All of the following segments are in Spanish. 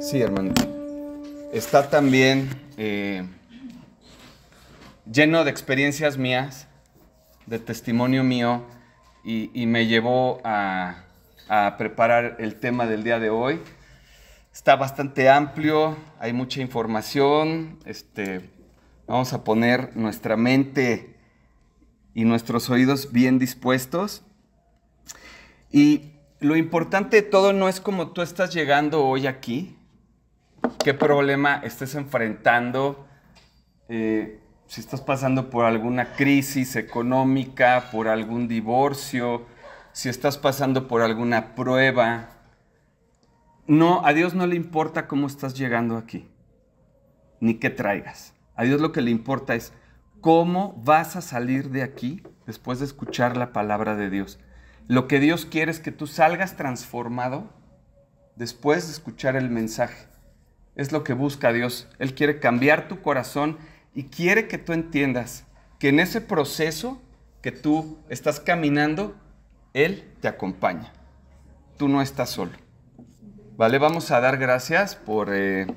sí hermano, está también eh, lleno de experiencias mías, de testimonio mío, y, me llevó a, a preparar el tema del día de hoy. Está bastante amplio, hay mucha información, este, vamos a poner nuestra mente y nuestros oídos bien dispuestos. Y lo importante de todo no es como tú estás llegando hoy aquí, qué problema estés enfrentando, eh, si estás pasando por alguna crisis económica, por algún divorcio, si estás pasando por alguna prueba. No, a Dios no le importa cómo estás llegando aquí, ni qué traigas. A Dios lo que le importa es cómo vas a salir de aquí después de escuchar la palabra de Dios. Lo que Dios quiere es que tú salgas transformado después de escuchar el mensaje. Es lo que busca Dios. Él quiere cambiar tu corazón y quiere que tú entiendas que en ese proceso que tú estás caminando, Él te acompaña. Tú no estás solo. Vale, vamos a dar gracias por... Eh,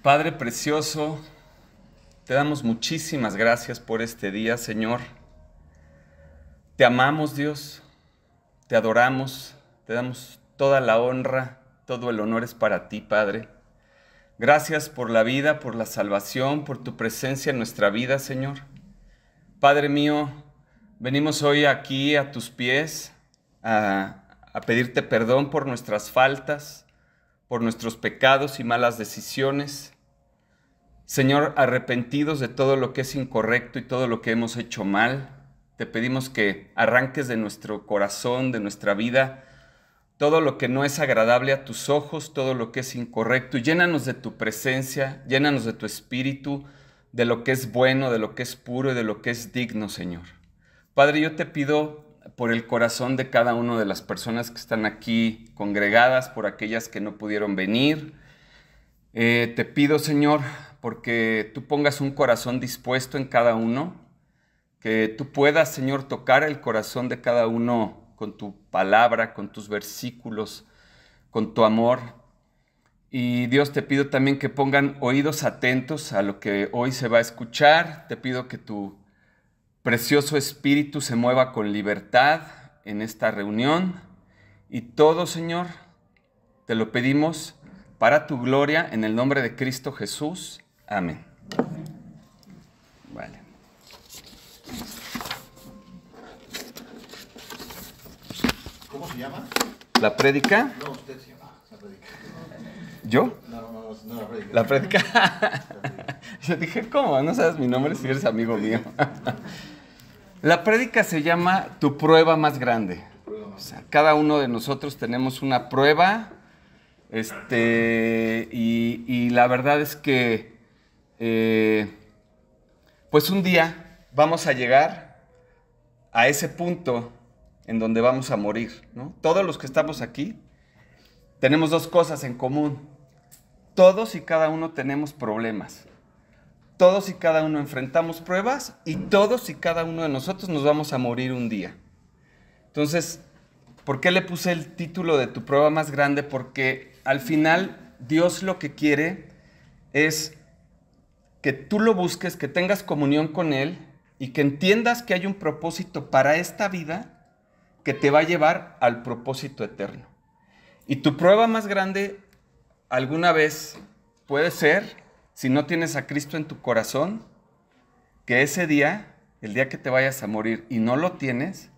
Padre precioso, te damos muchísimas gracias por este día, Señor. Te amamos, Dios. Te adoramos. Te damos toda la honra. Todo el honor es para ti, Padre. Gracias por la vida, por la salvación, por tu presencia en nuestra vida, Señor. Padre mío, venimos hoy aquí a tus pies a, a pedirte perdón por nuestras faltas, por nuestros pecados y malas decisiones. Señor, arrepentidos de todo lo que es incorrecto y todo lo que hemos hecho mal, te pedimos que arranques de nuestro corazón, de nuestra vida, todo lo que no es agradable a tus ojos, todo lo que es incorrecto, llénanos de tu presencia, llénanos de tu espíritu, de lo que es bueno, de lo que es puro y de lo que es digno, Señor. Padre, yo te pido por el corazón de cada una de las personas que están aquí congregadas, por aquellas que no pudieron venir. Eh, te pido, Señor, porque tú pongas un corazón dispuesto en cada uno, que tú puedas, Señor, tocar el corazón de cada uno con tu palabra, con tus versículos, con tu amor. Y Dios te pido también que pongan oídos atentos a lo que hoy se va a escuchar. Te pido que tu precioso espíritu se mueva con libertad en esta reunión. Y todo, Señor, te lo pedimos para tu gloria en el nombre de Cristo Jesús. Amén. Vale. ¿Cómo se llama? ¿La prédica? No, usted se llama. La prédica. ¿Yo? No, no, no, no la prédica. La prédica. Yo dije, ¿cómo? No sabes mi nombre si eres amigo mío. La prédica se llama Tu prueba más grande. O sea, cada uno de nosotros tenemos una prueba. Este, y, y la verdad es que eh, pues un día vamos a llegar a ese punto en donde vamos a morir. Todos los que estamos aquí tenemos dos cosas en común. Todos y cada uno tenemos problemas. Todos y cada uno enfrentamos pruebas y todos y cada uno de nosotros nos vamos a morir un día. Entonces, ¿por qué le puse el título de tu prueba más grande? Porque al final Dios lo que quiere es que tú lo busques, que tengas comunión con Él y que entiendas que hay un propósito para esta vida que te va a llevar al propósito eterno. Y tu prueba más grande alguna vez puede ser, si no tienes a Cristo en tu corazón, que ese día, el día que te vayas a morir y no lo tienes,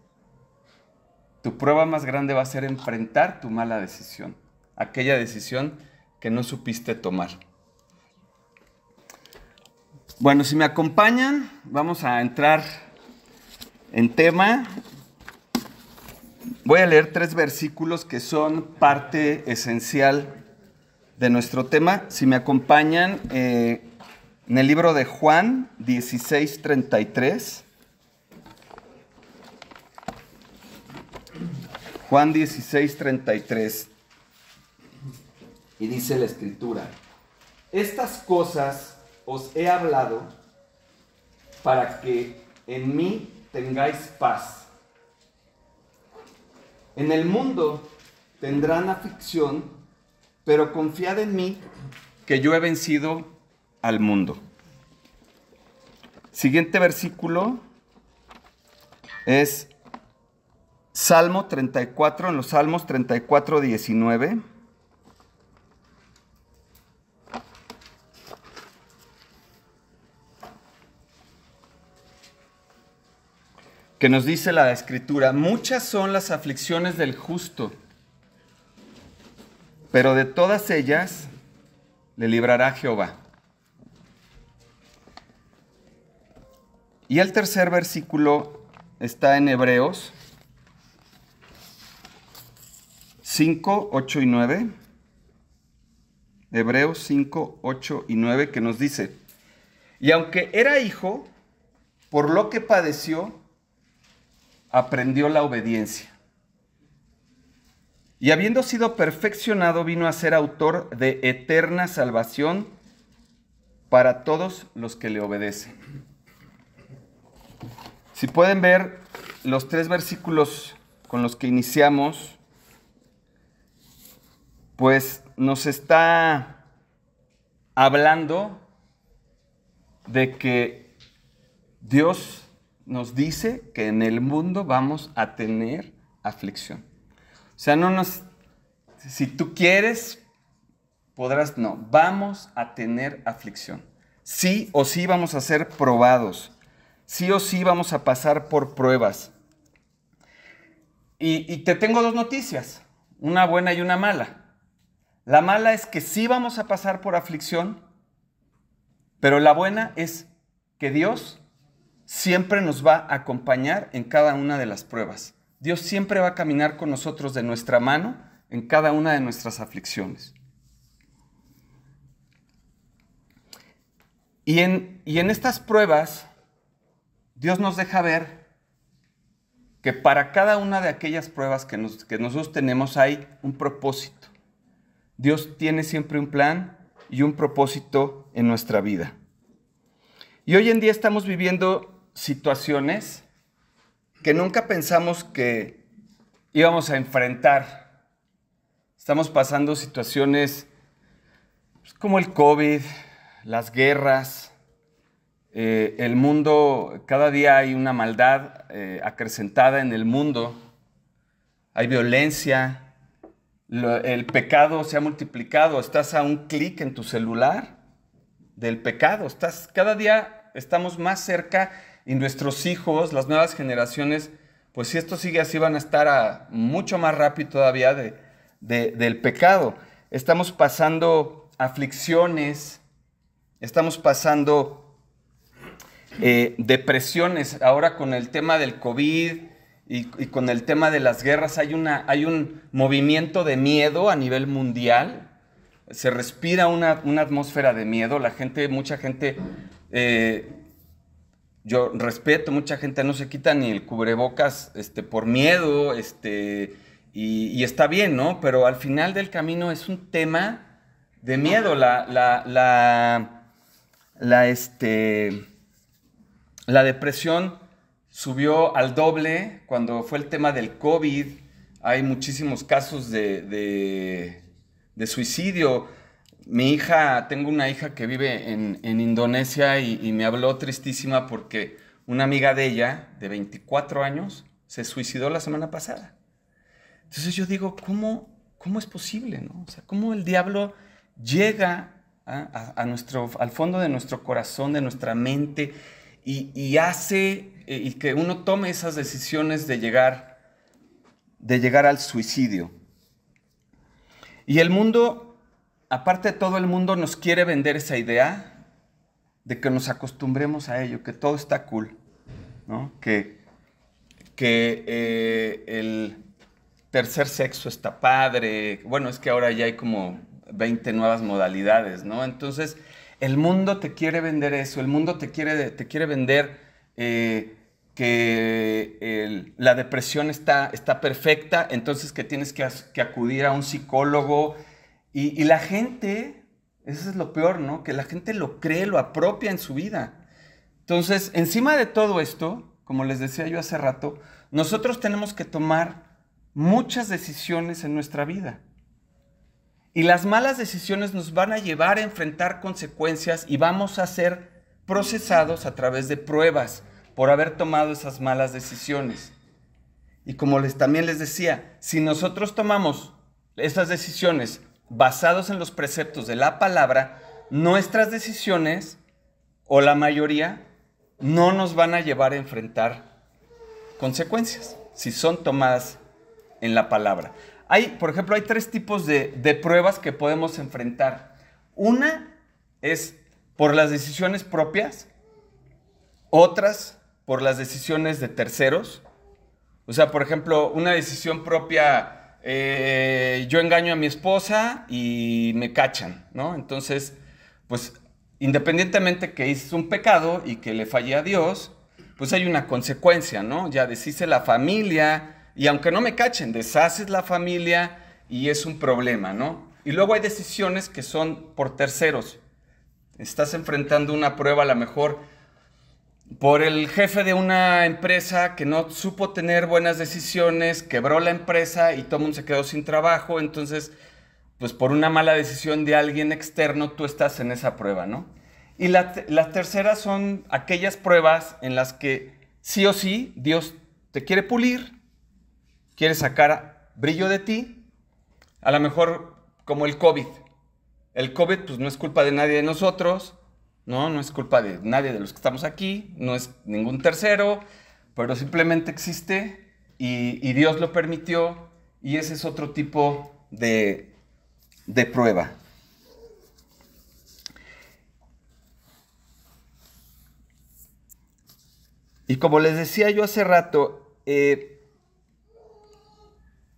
tu prueba más grande va a ser enfrentar tu mala decisión, aquella decisión que no supiste tomar. Bueno, si me acompañan, vamos a entrar en tema. Voy a leer tres versículos que son parte esencial de nuestro tema. Si me acompañan, eh, en el libro de Juan 16:33. Juan 16:33. Y dice la escritura, estas cosas os he hablado para que en mí tengáis paz. En el mundo tendrán aflicción, pero confiad en mí, que yo he vencido al mundo. Siguiente versículo es Salmo 34, en los Salmos 34, 19. Que nos dice la escritura, muchas son las aflicciones del justo, pero de todas ellas le librará Jehová. Y el tercer versículo está en Hebreos 5, 8 y 9. Hebreos 5, 8 y 9 que nos dice, y aunque era hijo, por lo que padeció, aprendió la obediencia. Y habiendo sido perfeccionado, vino a ser autor de eterna salvación para todos los que le obedecen. Si pueden ver los tres versículos con los que iniciamos, pues nos está hablando de que Dios nos dice que en el mundo vamos a tener aflicción. O sea, no nos, si tú quieres, podrás, no, vamos a tener aflicción. Sí o sí vamos a ser probados. Sí o sí vamos a pasar por pruebas. Y, te tengo dos noticias, una buena y una mala. La mala es que sí vamos a pasar por aflicción, pero la buena es que Dios siempre nos va a acompañar en cada una de las pruebas. Dios siempre va a caminar con nosotros de nuestra mano en cada una de nuestras aflicciones. Y en, y en estas pruebas, Dios nos deja ver que para cada una de aquellas pruebas que, que nosotros tenemos hay un propósito. Dios tiene siempre un plan y un propósito en nuestra vida. Y hoy en día estamos viviendo situaciones que nunca pensamos que íbamos a enfrentar. Estamos pasando situaciones pues, como el COVID, las guerras, eh, el mundo, cada día hay una maldad eh, acrecentada en el mundo, hay violencia, el pecado se ha multiplicado, estás a un clic en tu celular del pecado, estás cada día estamos más cerca y nuestros hijos, las nuevas generaciones, pues si esto sigue así van a estar mucho más rápido todavía de, del pecado. Estamos pasando aflicciones, estamos pasando eh, depresiones. Ahora con el tema del COVID y, con el tema de las guerras hay, una, hay un movimiento de miedo a nivel mundial. Se respira una, atmósfera de miedo. La gente, mucha gente eh, yo respeto, mucha gente no se quita ni el cubrebocas este, por miedo, este, y, está bien, ¿no? Pero al final del camino es un tema de miedo. La, la, la, la, este, la depresión subió al doble cuando fue el tema del COVID. Hay muchísimos casos de, de, de suicidio mi hija, tengo una hija que vive en, Indonesia y, me habló tristísima porque una amiga de ella, de 24 años, se suicidó la semana pasada. Entonces yo digo, ¿cómo, cómo es posible? No? O sea, ¿cómo el diablo llega a, nuestro, al fondo de nuestro corazón, de nuestra mente, y, hace eh, y que uno tome esas decisiones de llegar, de llegar al suicidio? Y el mundo aparte todo el mundo nos quiere vender esa idea de que nos acostumbremos a ello, que todo está cool, ¿no? que, que eh, el tercer sexo está padre, bueno, es que ahora ya hay como 20 nuevas modalidades, ¿no? Entonces, el mundo te quiere vender eso, el mundo te quiere, te quiere vender eh, que la depresión está, está perfecta, entonces que tienes que, que acudir a un psicólogo, y, la gente, eso es lo peor, ¿no? Que la gente lo cree, lo apropia en su vida. Entonces, encima de todo esto, como les decía yo hace rato, nosotros tenemos que tomar muchas decisiones en nuestra vida. Y las malas decisiones nos van a llevar a enfrentar consecuencias y vamos a ser procesados a través de pruebas por haber tomado esas malas decisiones. Y como les, también les decía, si nosotros tomamos esas decisiones basados en los preceptos de la palabra, nuestras decisiones, o la mayoría, no nos van a llevar a enfrentar consecuencias si son tomadas en la palabra. Hay, por ejemplo, hay tres tipos de, de pruebas que podemos enfrentar. Una es por las decisiones propias, otras por las decisiones de terceros. O sea, por ejemplo, una decisión propia eh, yo engaño a mi esposa y me cachan, ¿no? Entonces, pues independientemente que hice un pecado y que le fallé a Dios, pues hay una consecuencia, ¿no? Ya deshice la familia y aunque no me cachen, deshaces la familia y es un problema, ¿no? Y luego hay decisiones que son por terceros. Estás enfrentando una prueba a lo mejor por el jefe de una empresa que no supo tener buenas decisiones, quebró la empresa y todo mundo se quedó sin trabajo, entonces, pues por una mala decisión de alguien externo, tú estás en esa prueba, ¿no? Y las la terceras son aquellas pruebas en las que sí o sí Dios te quiere pulir, quiere sacar brillo de ti, a lo mejor como el COVID. El COVID pues no es culpa de nadie de nosotros, ¿no? No es culpa de nadie de los que estamos aquí, no es ningún tercero, pero simplemente existe y, Dios lo permitió y ese es otro tipo de, prueba. Y como les decía yo hace rato, eh,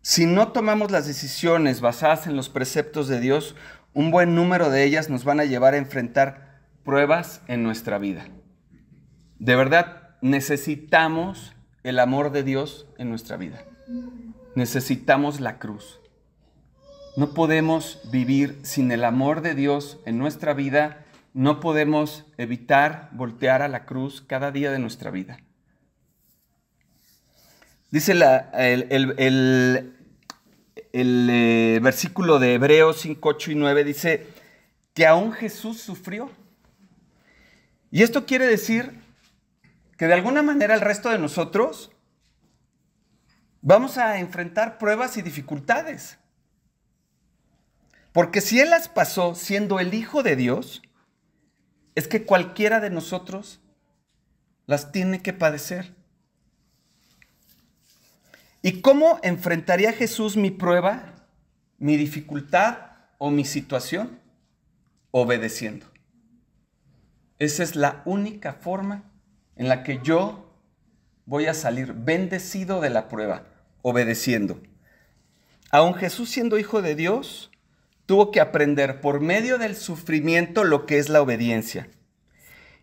si no tomamos las decisiones basadas en los preceptos de Dios, un buen número de ellas nos van a llevar a enfrentar pruebas en nuestra vida. De verdad, necesitamos el amor de Dios en nuestra vida. Necesitamos la cruz. No podemos vivir sin el amor de Dios en nuestra vida. No podemos evitar voltear a la cruz cada día de nuestra vida. Dice el, eh, versículo de Hebreos 5, 8 y 9, dice que aún Jesús sufrió y esto quiere decir que de alguna manera el resto de nosotros vamos a enfrentar pruebas y dificultades. Porque si Él las pasó siendo el Hijo de Dios, es que cualquiera de nosotros las tiene que padecer. ¿Y cómo enfrentaría Jesús mi prueba, mi dificultad o mi situación? Obedeciendo. Esa es la única forma en la que yo voy a salir bendecido de la prueba, obedeciendo. Aun Jesús siendo hijo de Dios, tuvo que aprender por medio del sufrimiento lo que es la obediencia.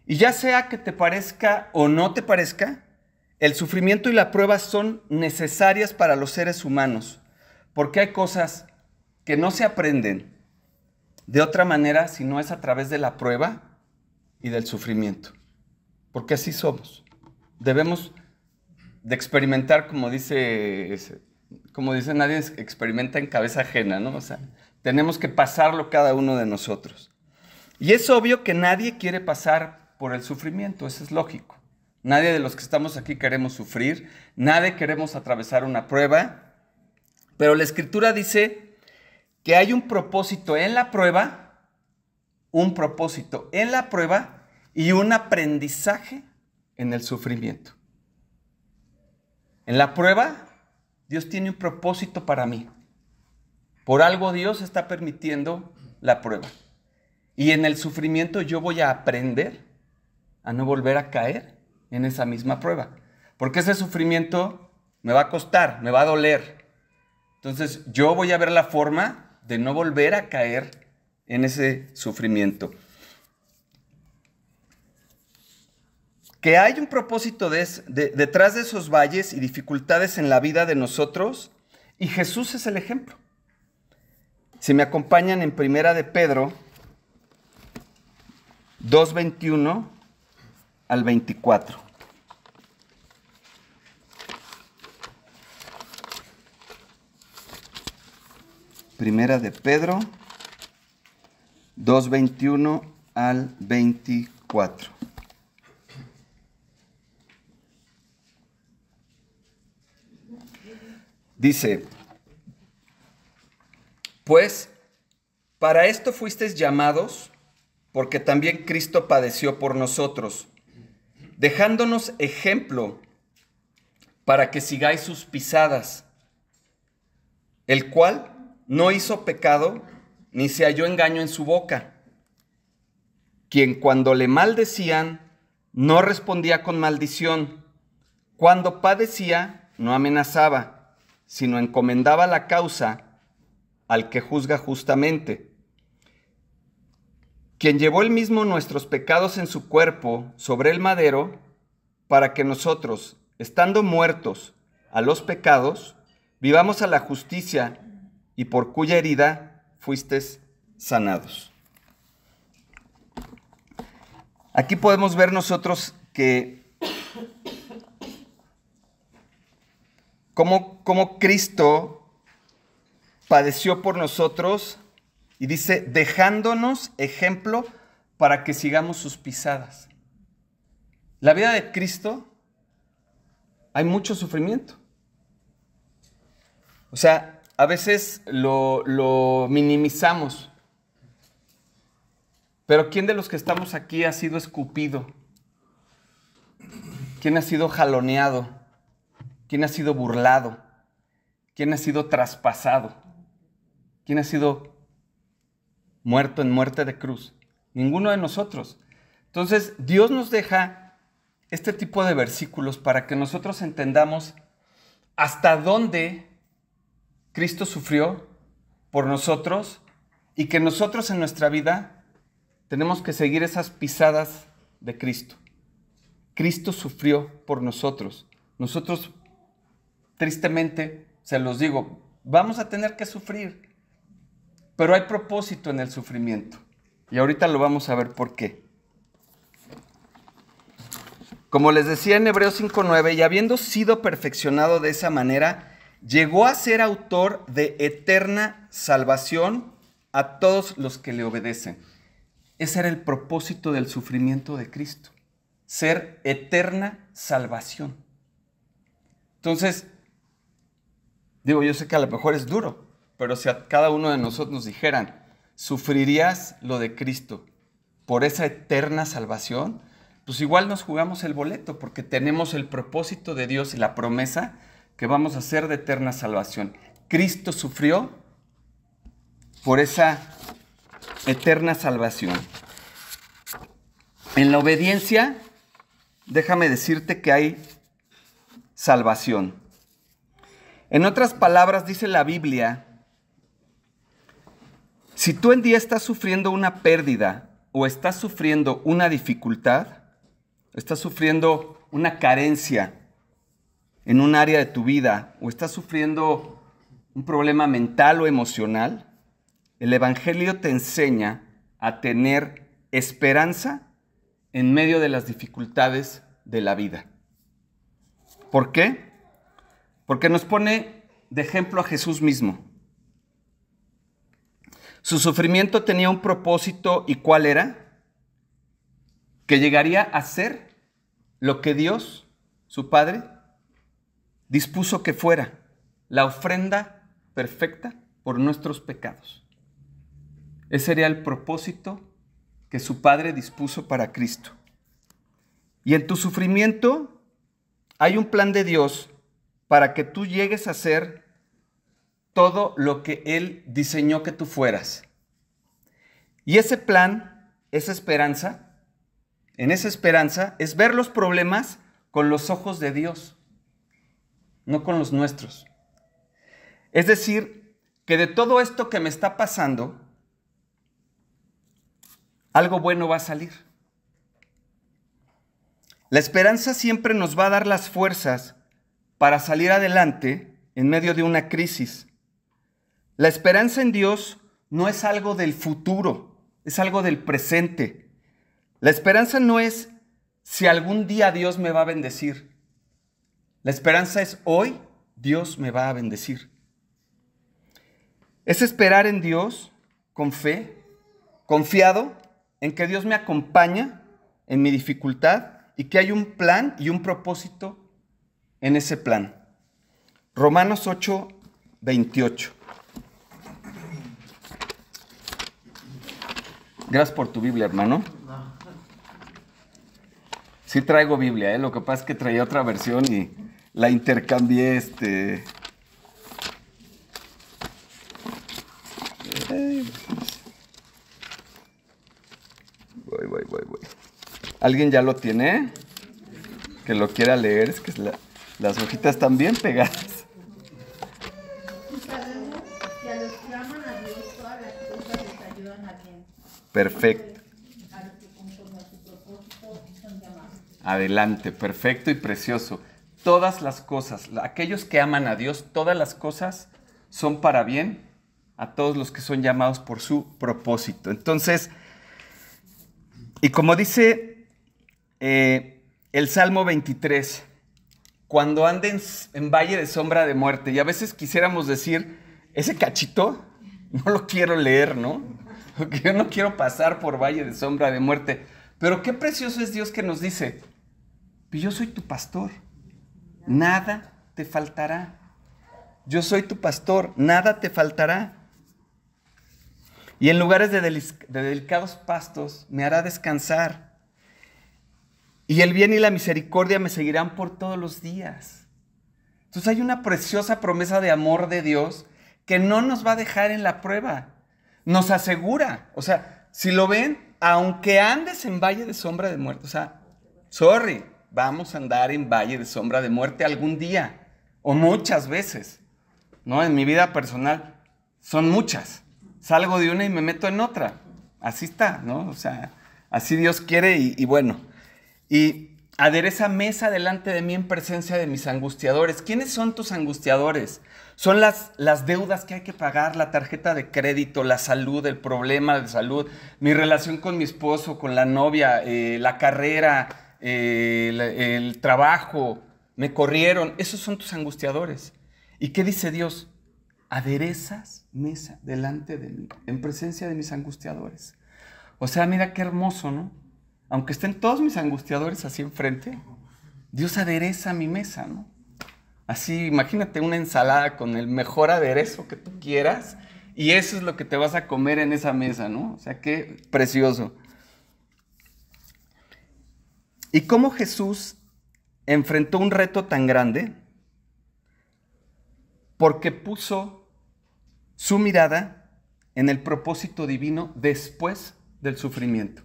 Y ya sea que te parezca o no te parezca, el sufrimiento y la prueba son necesarias para los seres humanos, porque hay cosas que no se aprenden de otra manera si no es a través de la prueba y del sufrimiento, porque así somos. Debemos de experimentar, como dice, como dice nadie, experimenta en cabeza ajena, ¿no? O sea, tenemos que pasarlo cada uno de nosotros. Y es obvio que nadie quiere pasar por el sufrimiento, eso es lógico. Nadie de los que estamos aquí queremos sufrir, nadie queremos atravesar una prueba, pero la escritura dice que hay un propósito en la prueba un propósito en la prueba y un aprendizaje en el sufrimiento. En la prueba, Dios tiene un propósito para mí. Por algo Dios está permitiendo la prueba. Y en el sufrimiento yo voy a aprender a no volver a caer en esa misma prueba. Porque ese sufrimiento me va a costar, me va a doler. Entonces yo voy a ver la forma de no volver a caer en ese sufrimiento. Que hay un propósito detrás de esos valles y dificultades en la vida de nosotros y Jesús es el ejemplo. Si me acompañan en Primera de Pedro 2.21 al 24. Primera de Pedro 2.21 al 24. Dice, pues para esto fuisteis llamados, porque también Cristo padeció por nosotros, dejándonos ejemplo para que sigáis sus pisadas, el cual no hizo pecado, ni se halló engaño en su boca, quien cuando le maldecían, no respondía con maldición, cuando padecía, no amenazaba, sino encomendaba la causa al que juzga justamente, quien llevó él mismo nuestros pecados en su cuerpo sobre el madero, para que nosotros, estando muertos a los pecados, vivamos a la justicia y por cuya herida fuisteis sanados. Aquí podemos ver nosotros que como, como Cristo padeció por nosotros y dice, dejándonos ejemplo para que sigamos sus pisadas. La vida de Cristo hay mucho sufrimiento. O sea, a veces lo, lo minimizamos. Pero ¿quién de los que estamos aquí ha sido escupido? ¿Quién ha sido jaloneado? ¿Quién ha sido burlado? ¿Quién ha sido traspasado? ¿Quién ha sido muerto en muerte de cruz? Ninguno de nosotros. Entonces, Dios nos deja este tipo de versículos para que nosotros entendamos hasta dónde Cristo sufrió por nosotros y que nosotros en nuestra vida tenemos que seguir esas pisadas de Cristo. Cristo sufrió por nosotros. Nosotros, tristemente, se los digo, vamos a tener que sufrir. Pero hay propósito en el sufrimiento. Y ahorita lo vamos a ver por qué. Como les decía en Hebreos 5.9, y habiendo sido perfeccionado de esa manera, llegó a ser autor de eterna salvación a todos los que le obedecen. Ese era el propósito del sufrimiento de Cristo, ser eterna salvación. Entonces, digo, yo sé que a lo mejor es duro, pero si a cada uno de nosotros nos dijeran, ¿sufrirías lo de Cristo por esa eterna salvación? Pues igual nos jugamos el boleto porque tenemos el propósito de Dios y la promesa que vamos a ser de eterna salvación. Cristo sufrió por esa eterna salvación. En la obediencia, déjame decirte que hay salvación. En otras palabras, dice la Biblia si tú en día estás sufriendo una pérdida o estás sufriendo una dificultad, estás sufriendo una carencia en un área de tu vida o estás sufriendo un problema mental o emocional, el Evangelio te enseña a tener esperanza en medio de las dificultades de la vida. ¿Por qué? Porque nos pone de ejemplo a Jesús mismo. Su sufrimiento tenía un propósito y cuál era? Que llegaría a ser lo que Dios, su Padre, dispuso que fuera, la ofrenda perfecta por nuestros pecados. Ese sería el propósito que su Padre dispuso para Cristo. Y en tu sufrimiento hay un plan de Dios para que tú llegues a ser todo lo que Él diseñó que tú fueras. Y ese plan, esa esperanza, en esa esperanza es ver los problemas con los ojos de Dios, no con los nuestros. Es decir, que de todo esto que me está pasando, algo bueno va a salir. La esperanza siempre nos va a dar las fuerzas para salir adelante en medio de una crisis. La esperanza en Dios no es algo del futuro, es algo del presente. La esperanza no es si algún día Dios me va a bendecir. La esperanza es hoy Dios me va a bendecir. Es esperar en Dios con fe, confiado en que Dios me acompaña en mi dificultad y que hay un plan y un propósito en ese plan. Romanos 8, 28. Gracias por tu Biblia, hermano. Sí traigo Biblia, ¿eh? lo que pasa es que traía otra versión y la intercambié este, Voy, voy, voy, voy. ¿Alguien ya lo tiene? Que lo quiera leer, es que las hojitas están bien pegadas. Perfecto. Adelante, perfecto y precioso. Todas las cosas, aquellos que aman a Dios, todas las cosas son para bien a todos los que son llamados por su propósito. Entonces, y como dice eh, el Salmo 23, cuando anden en valle de sombra de muerte, y a veces quisiéramos decir, ese cachito, no lo quiero leer, ¿no? Porque yo no quiero pasar por valle de sombra de muerte. Pero qué precioso es Dios que nos dice, yo soy tu pastor, nada te faltará. Yo soy tu pastor, nada te faltará. Y en lugares de, delicados pastos me hará descansar. Y el bien y la misericordia me seguirán por todos los días. Entonces hay una preciosa promesa de amor de Dios que no nos va a dejar en la prueba. Nos asegura. O sea, si lo ven, aunque andes en valle de sombra de muerte, o sea, sorry, vamos a andar en valle de sombra de muerte algún día o muchas veces. ¿No? En mi vida personal son muchas salgo de una y me meto en otra. Así está, ¿no? O sea, así Dios quiere y, bueno. Y adereza mesa delante de mí en presencia de mis angustiadores. ¿Quiénes son tus angustiadores? Son las, las deudas que hay que pagar, la tarjeta de crédito, la salud, el problema de salud, mi relación con mi esposo, con la novia, eh, la carrera, eh, el, el trabajo, me corrieron. Esos son tus angustiadores. ¿Y qué dice Dios? aderezas mesa delante de mí, en presencia de mis angustiadores. O sea, mira qué hermoso, ¿no? Aunque estén todos mis angustiadores así enfrente, Dios adereza mi mesa, ¿no? Así, imagínate una ensalada con el mejor aderezo que tú quieras y eso es lo que te vas a comer en esa mesa, ¿no? O sea, qué precioso. ¿Y cómo Jesús enfrentó un reto tan grande? Porque puso su mirada en el propósito divino después del sufrimiento.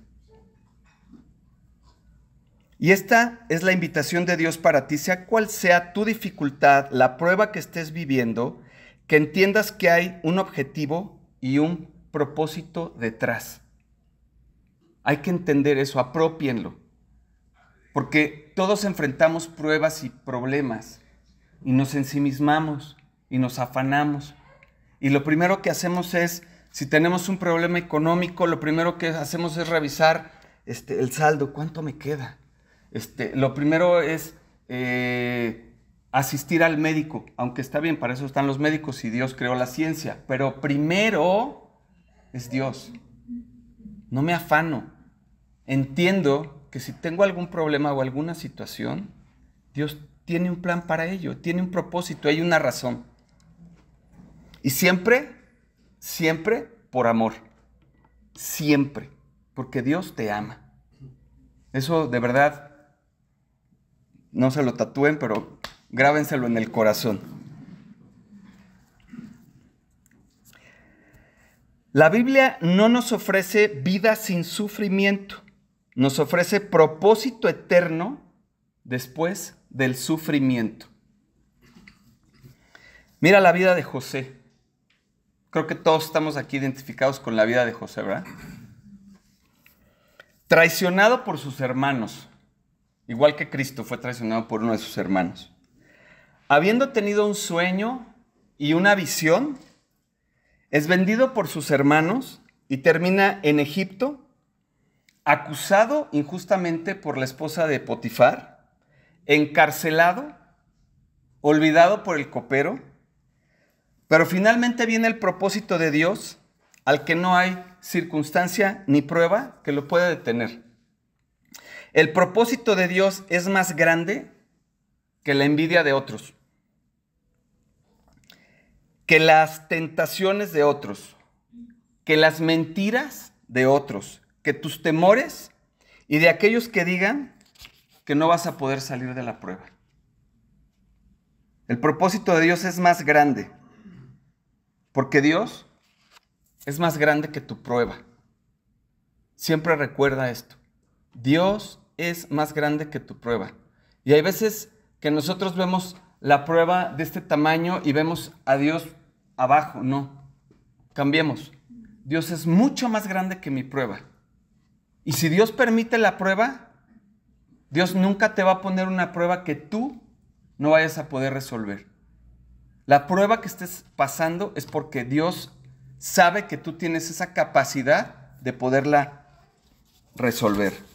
Y esta es la invitación de Dios para ti, sea cual sea tu dificultad, la prueba que estés viviendo, que entiendas que hay un objetivo y un propósito detrás. Hay que entender eso, apropienlo. Porque todos enfrentamos pruebas y problemas y nos ensimismamos y nos afanamos. Y lo primero que hacemos es, si tenemos un problema económico, lo primero que hacemos es revisar este, el saldo, cuánto me queda. Este, lo primero es eh, asistir al médico, aunque está bien, para eso están los médicos y Dios creó la ciencia, pero primero es Dios. No me afano. Entiendo que si tengo algún problema o alguna situación, Dios tiene un plan para ello, tiene un propósito, hay una razón. Y siempre, siempre por amor. Siempre. Porque Dios te ama. Eso de verdad, no se lo tatúen, pero grábenselo en el corazón. La Biblia no nos ofrece vida sin sufrimiento, nos ofrece propósito eterno después del sufrimiento. Mira la vida de José. Creo que todos estamos aquí identificados con la vida de José, ¿verdad? Traicionado por sus hermanos, igual que Cristo fue traicionado por uno de sus hermanos. Habiendo tenido un sueño y una visión, es vendido por sus hermanos y termina en Egipto, acusado injustamente por la esposa de Potifar, encarcelado, olvidado por el copero, Pero finalmente viene el propósito de Dios al que no hay circunstancia ni prueba que lo pueda detener. El propósito de Dios es más grande que la envidia de otros, que las tentaciones de otros, que las mentiras de otros, que tus temores y de aquellos que digan que no vas a poder salir de la prueba. El propósito de Dios es más grande, porque Dios es más grande que tu prueba. Siempre recuerda esto. Dios es más grande que tu prueba. Y hay veces que nosotros vemos la prueba de este tamaño y vemos a Dios abajo. No, cambiemos. Dios es mucho más grande que mi prueba. Y si Dios permite la prueba, Dios nunca te va a poner una prueba que tú no vayas a poder resolver. La prueba que estés pasando es porque Dios sabe que tú tienes esa capacidad de poderla resolver.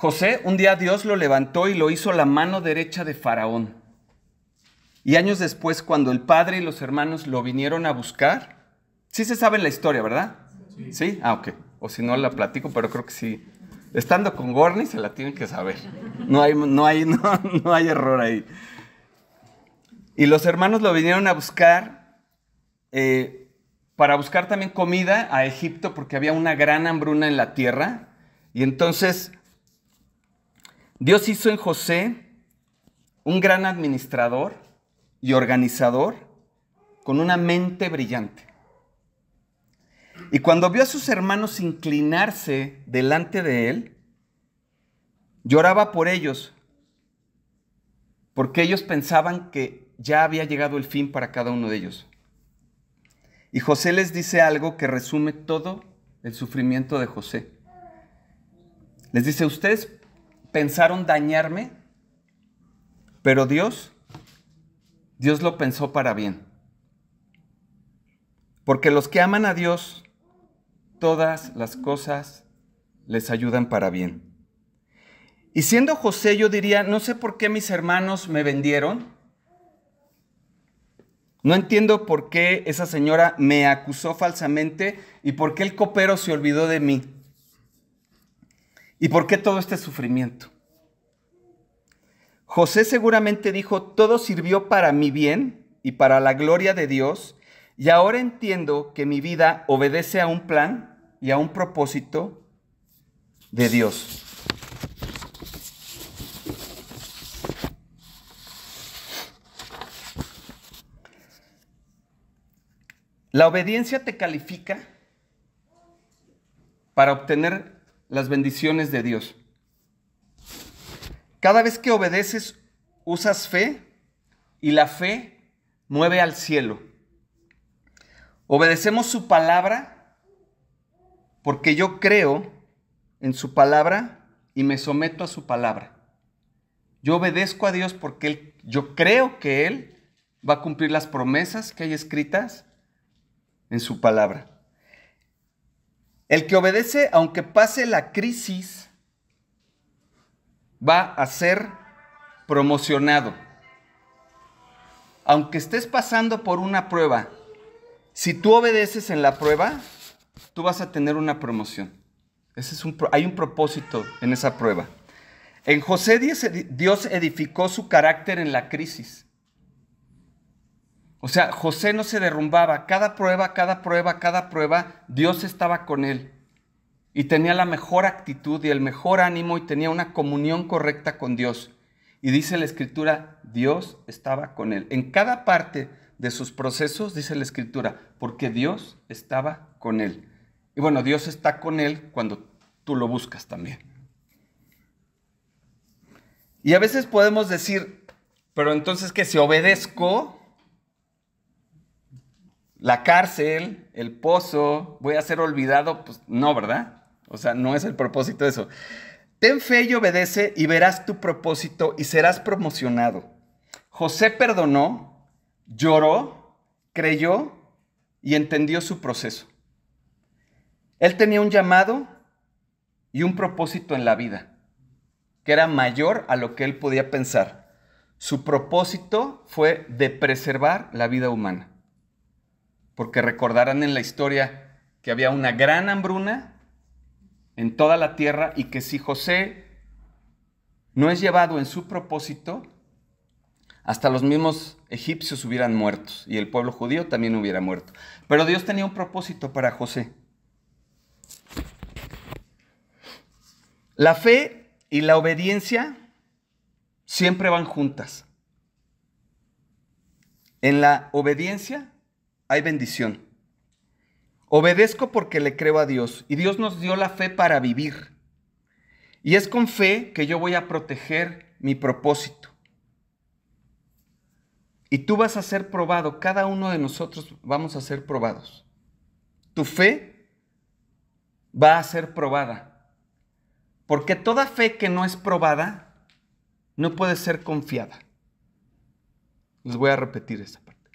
José, un día Dios lo levantó y lo hizo la mano derecha de Faraón. Y años después, cuando el padre y los hermanos lo vinieron a buscar, sí se sabe la historia, ¿verdad? Sí. ¿Sí? Ah, ok. O si no la platico, pero creo que sí. Estando con Gorney se la tienen que saber. No hay, no hay, no, hay error ahí. Y los hermanos lo vinieron a buscar eh, para buscar también comida a Egipto porque había una gran hambruna en la tierra. Y entonces Dios hizo en José un gran administrador y organizador con una mente brillante. Y cuando vio a sus hermanos inclinarse delante de él, lloraba por ellos, porque ellos pensaban que ya había llegado el fin para cada uno de ellos. Y José les dice algo que resume todo el sufrimiento de José. Les dice, ustedes pensaron dañarme, pero Dios, Dios lo pensó para bien. Porque los que aman a Dios, todas las cosas les ayudan para bien. Y siendo José, yo diría, no sé por qué mis hermanos me vendieron. No entiendo por qué esa señora me acusó falsamente y por qué el copero se olvidó de mí. ¿Y por qué todo este sufrimiento? José seguramente dijo, todo sirvió para mi bien y para la gloria de Dios, y ahora entiendo que mi vida obedece a un plan y a un propósito de Dios. La obediencia te califica para obtener las bendiciones de Dios. Cada vez que obedeces, usas fe y la fe mueve al cielo. Obedecemos su palabra porque yo creo en su palabra y me someto a su palabra. Yo obedezco a Dios porque yo creo que Él va a cumplir las promesas que hay escritas en su palabra. El que obedece, aunque pase la crisis, va a ser promocionado. Aunque estés pasando por una prueba, si tú obedeces en la prueba, tú vas a tener una promoción. Ese es un, hay un propósito en esa prueba. En José Dios edificó su carácter en la crisis. O sea, José no se derrumbaba. Cada prueba, cada prueba, cada prueba, Dios estaba con él. Y tenía la mejor actitud y el mejor ánimo y tenía una comunión correcta con Dios. Y dice la escritura, Dios estaba con él. En cada parte de sus procesos, dice la escritura, porque Dios estaba con él. Y bueno, Dios está con él cuando tú lo buscas también. Y a veces podemos decir, pero entonces que si obedezco, la cárcel, el pozo, voy a ser olvidado, pues no, ¿verdad? O sea, no es el propósito de eso. Ten fe y obedece y verás tu propósito y serás promocionado. José perdonó, lloró, creyó y entendió su proceso. Él tenía un llamado y un propósito en la vida, que era mayor a lo que él podía pensar. Su propósito fue de preservar la vida humana. Porque recordarán en la historia que había una gran hambruna en toda la tierra y que si José no es llevado en su propósito, hasta los mismos egipcios hubieran muerto y el pueblo judío también hubiera muerto. Pero Dios tenía un propósito para José. La fe y la obediencia siempre van juntas. En la obediencia hay bendición. Obedezco porque le creo a Dios y Dios nos dio la fe para vivir. Y es con fe que yo voy a proteger mi propósito. Y tú vas a ser probado, cada uno de nosotros vamos a ser probados. Tu fe va a ser probada. Porque toda fe que no es probada no puede ser confiada. Les voy a repetir esa parte.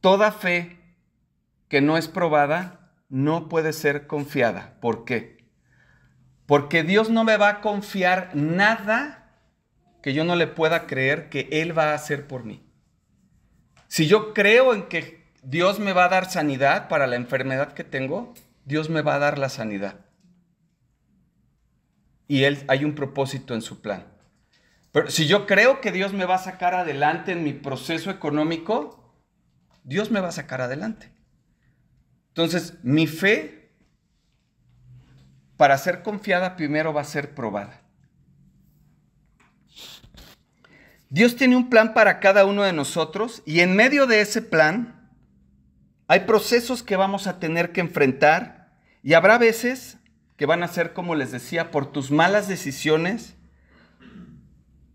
Toda fe que no es probada no puede ser confiada. ¿Por qué? Porque Dios no me va a confiar nada que yo no le pueda creer que Él va a hacer por mí. Si yo creo en que Dios me va a dar sanidad para la enfermedad que tengo, Dios me va a dar la sanidad. Y Él hay un propósito en su plan. Pero si yo creo que Dios me va a sacar adelante en mi proceso económico, Dios me va a sacar adelante. Entonces, mi fe, para ser confiada, primero va a ser probada. Dios tiene un plan para cada uno de nosotros y en medio de ese plan hay procesos que vamos a tener que enfrentar y habrá veces que van a ser, como les decía, por tus malas decisiones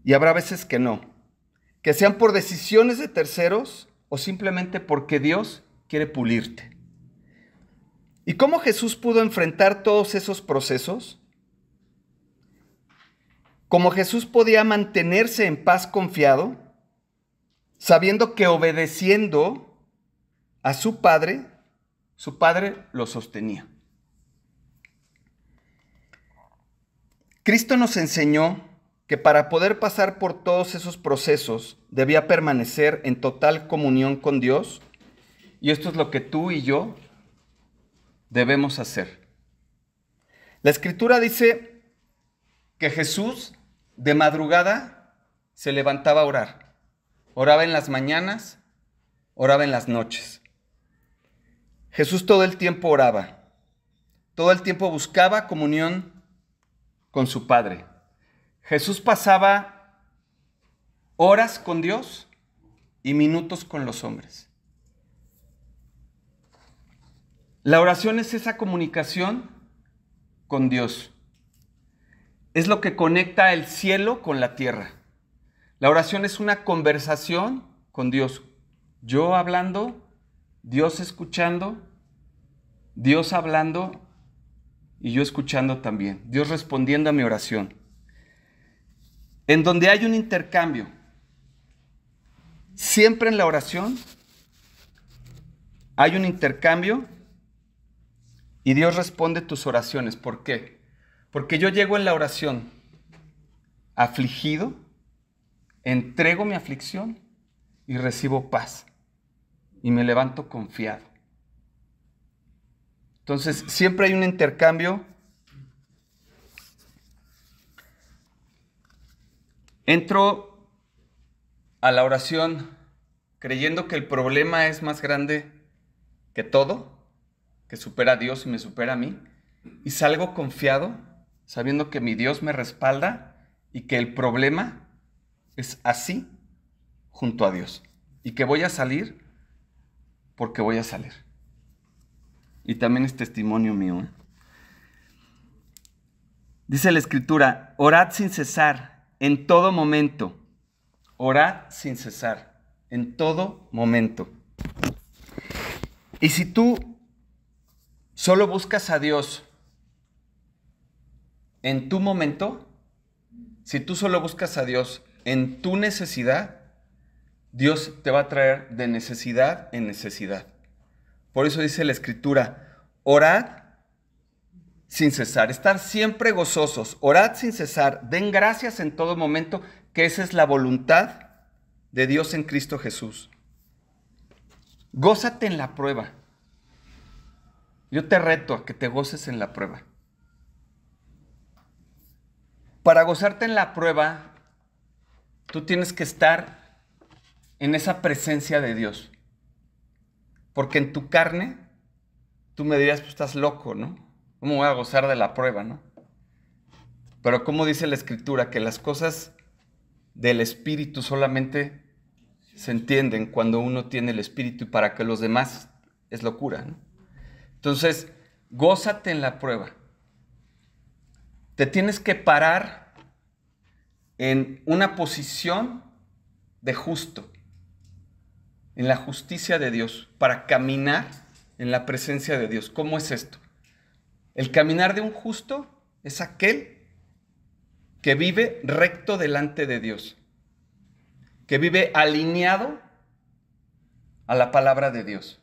y habrá veces que no. Que sean por decisiones de terceros o simplemente porque Dios quiere pulirte. ¿Y cómo Jesús pudo enfrentar todos esos procesos? Como Jesús podía mantenerse en paz confiado, sabiendo que obedeciendo a su Padre, su Padre lo sostenía. Cristo nos enseñó que para poder pasar por todos esos procesos debía permanecer en total comunión con Dios, y esto es lo que tú y yo debemos hacer. La escritura dice que Jesús de madrugada se levantaba a orar. Oraba en las mañanas, oraba en las noches. Jesús todo el tiempo oraba. Todo el tiempo buscaba comunión con su Padre. Jesús pasaba horas con Dios y minutos con los hombres. La oración es esa comunicación con Dios es lo que conecta el cielo con la tierra. La oración es una conversación con Dios. Yo hablando, Dios escuchando, Dios hablando y yo escuchando también. Dios respondiendo a mi oración. En donde hay un intercambio. Siempre en la oración hay un intercambio y Dios responde tus oraciones. ¿Por qué? Porque yo llego en la oración afligido, entrego mi aflicción y recibo paz. Y me levanto confiado. Entonces, siempre hay un intercambio. Entro a la oración creyendo que el problema es más grande que todo, que supera a Dios y me supera a mí, y salgo confiado sabiendo que mi Dios me respalda y que el problema es así junto a Dios. Y que voy a salir porque voy a salir. Y también es testimonio mío. ¿eh? Dice la escritura, orad sin cesar, en todo momento. Orad sin cesar, en todo momento. Y si tú solo buscas a Dios en tu momento, si tú solo buscas a Dios en tu necesidad, Dios te va a traer de necesidad en necesidad. Por eso dice la escritura, orad sin cesar, estar siempre gozosos, orad sin cesar, den gracias en todo momento, que esa es la voluntad de Dios en Cristo Jesús. Gózate en la prueba. Yo te reto a que te goces en la prueba. Para gozarte en la prueba, tú tienes que estar en esa presencia de Dios. Porque en tu carne, tú me dirías, pues estás loco, ¿no? ¿Cómo voy a gozar de la prueba, no? Pero como dice la escritura, que las cosas del Espíritu solamente se entienden cuando uno tiene el Espíritu y para que los demás es locura, ¿no? Entonces, gózate en la prueba. Te tienes que parar en una posición de justo, en la justicia de Dios, para caminar en la presencia de Dios. ¿Cómo es esto? El caminar de un justo es aquel que vive recto delante de Dios, que vive alineado a la palabra de Dios.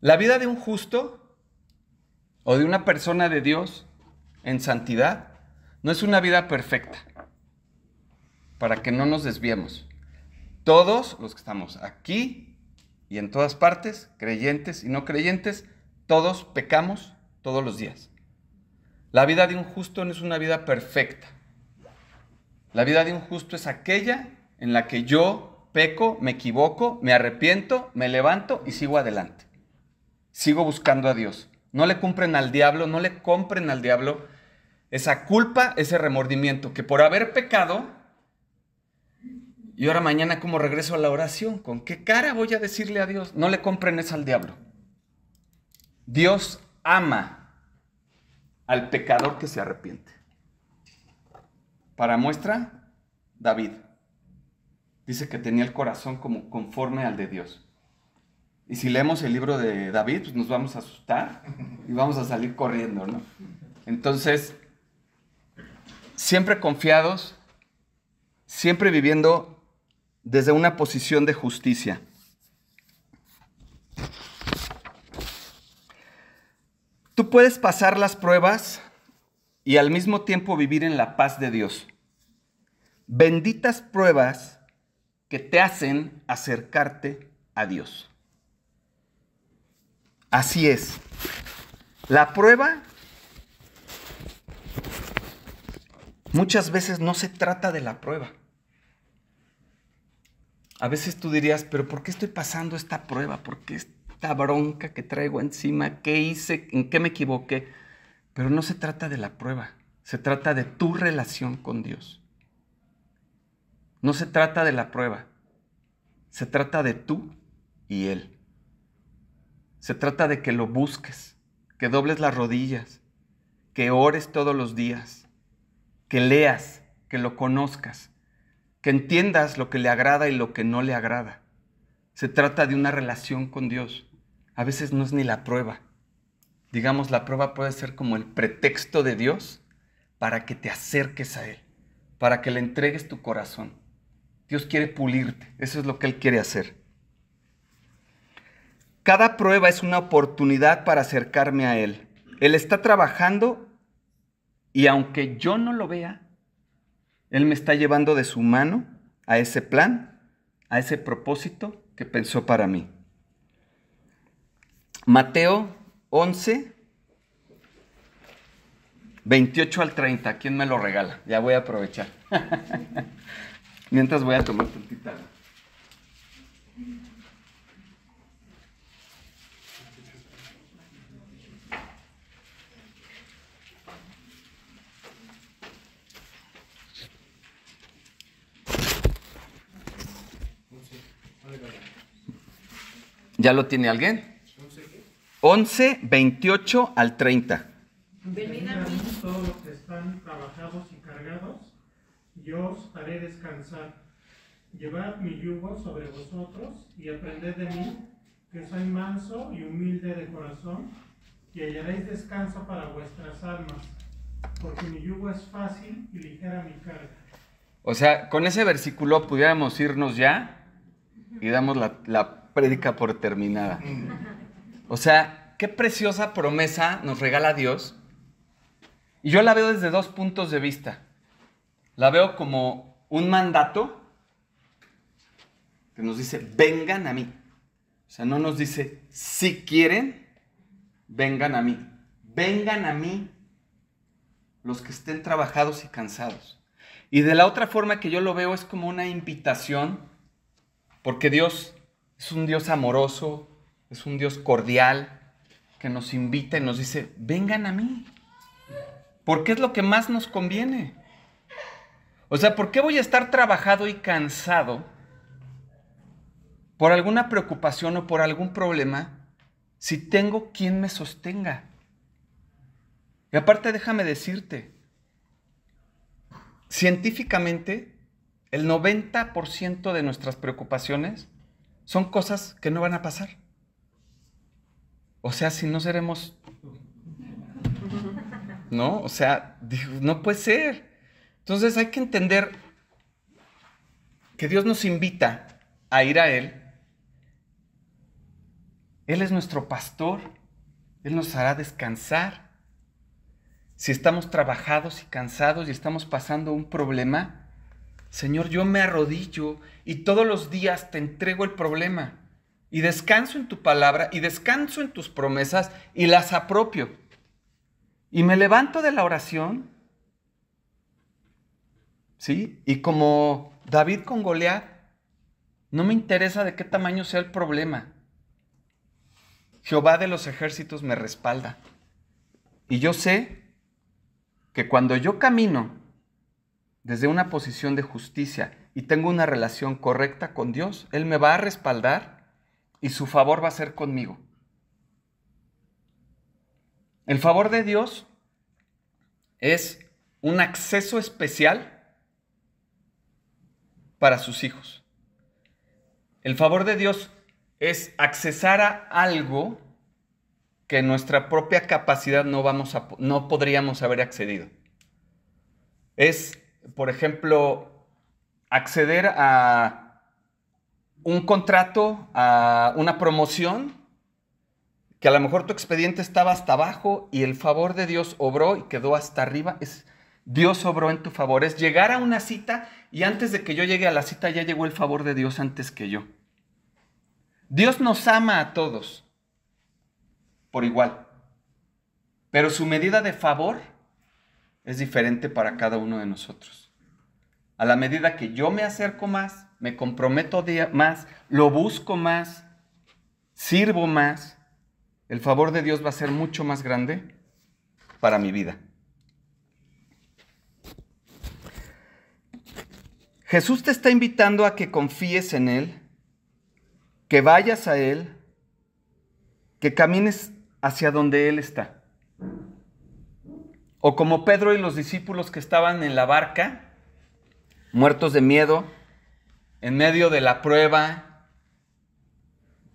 La vida de un justo o de una persona de Dios en santidad no es una vida perfecta, para que no nos desviemos. Todos los que estamos aquí y en todas partes, creyentes y no creyentes, todos pecamos todos los días. La vida de un justo no es una vida perfecta. La vida de un justo es aquella en la que yo peco, me equivoco, me arrepiento, me levanto y sigo adelante. Sigo buscando a Dios. No le cumplen al diablo, no le compren al diablo esa culpa, ese remordimiento, que por haber pecado, y ahora mañana como regreso a la oración, ¿con qué cara voy a decirle a Dios? No le compren eso al diablo. Dios ama al pecador que se arrepiente. Para muestra, David dice que tenía el corazón como conforme al de Dios. Y si leemos el libro de David, pues nos vamos a asustar y vamos a salir corriendo, ¿no? Entonces, siempre confiados, siempre viviendo desde una posición de justicia. Tú puedes pasar las pruebas y al mismo tiempo vivir en la paz de Dios. Benditas pruebas que te hacen acercarte a Dios. Así es. La prueba muchas veces no se trata de la prueba. A veces tú dirías, pero ¿por qué estoy pasando esta prueba? ¿Por qué esta bronca que traigo encima, qué hice, en qué me equivoqué. Pero no se trata de la prueba, se trata de tu relación con Dios. No se trata de la prueba, se trata de tú y Él. Se trata de que lo busques, que dobles las rodillas, que ores todos los días, que leas, que lo conozcas, que entiendas lo que le agrada y lo que no le agrada. Se trata de una relación con Dios. A veces no es ni la prueba. Digamos, la prueba puede ser como el pretexto de Dios para que te acerques a Él, para que le entregues tu corazón. Dios quiere pulirte, eso es lo que Él quiere hacer. Cada prueba es una oportunidad para acercarme a Él. Él está trabajando y aunque yo no lo vea, Él me está llevando de su mano a ese plan, a ese propósito que pensó para mí. Mateo 11, 28 al 30. ¿Quién me lo regala? Ya voy a aprovechar. Mientras voy a tomar tantita. ¿Ya lo tiene alguien? 11, 28 al 30. Venid a mí todos los que están trabajados y cargados, yo os haré descansar. Llevad mi yugo sobre vosotros y aprended de mí, que soy manso y humilde de corazón, y hallaréis descanso para vuestras almas, porque mi yugo es fácil y ligera mi carga. O sea, con ese versículo pudiéramos irnos ya y damos la, la prédica por terminada. O sea, qué preciosa promesa nos regala Dios. Y yo la veo desde dos puntos de vista. La veo como un mandato que nos dice, vengan a mí. O sea, no nos dice, si quieren, vengan a mí. Vengan a mí los que estén trabajados y cansados. Y de la otra forma que yo lo veo es como una invitación, porque Dios es un Dios amoroso, es un Dios cordial, que nos invita y nos dice, vengan a mí, porque es lo que más nos conviene. O sea, ¿por qué voy a estar trabajado y cansado por alguna preocupación o por algún problema si tengo quien me sostenga? Y aparte déjame decirte, científicamente el 90% de nuestras preocupaciones son cosas que no van a pasar. O sea, si no seremos... ¿No? O sea, no puede ser. Entonces hay que entender que Dios nos invita a ir a Él. Él es nuestro pastor. Él nos hará descansar. Si estamos trabajados y cansados y estamos pasando un problema, Señor, yo me arrodillo y todos los días te entrego el problema y descanso en tu palabra y descanso en tus promesas y las apropio. Y me levanto de la oración, ¿sí? Y como David con Goliat, no me interesa de qué tamaño sea el problema. Jehová de los ejércitos me respalda. Y yo sé que cuando yo camino desde una posición de justicia y tengo una relación correcta con Dios, Él me va a respaldar y su favor va a ser conmigo. El favor de Dios es un acceso especial para sus hijos. El favor de Dios es accesar a algo que nuestra propia capacidad no, vamos a, no podríamos haber accedido. Es, por ejemplo, acceder a un contrato, a una promoción, que a lo mejor tu expediente estaba hasta abajo y el favor de Dios obró y quedó hasta arriba. Es, Dios obró en tu favor. Es llegar a una cita y antes de que yo llegue a la cita ya llegó el favor de Dios antes que yo. Dios nos ama a todos por igual, pero su medida de favor es diferente para cada uno de nosotros. A la medida que yo me acerco más, me comprometo más, lo busco más, sirvo más, el favor de Dios va a ser mucho más grande para mi vida. Jesús te está invitando a que confíes en Él, que vayas a Él, que camines hacia donde Él está. O como Pedro y los discípulos que estaban en la barca, muertos de miedo, en medio de la prueba,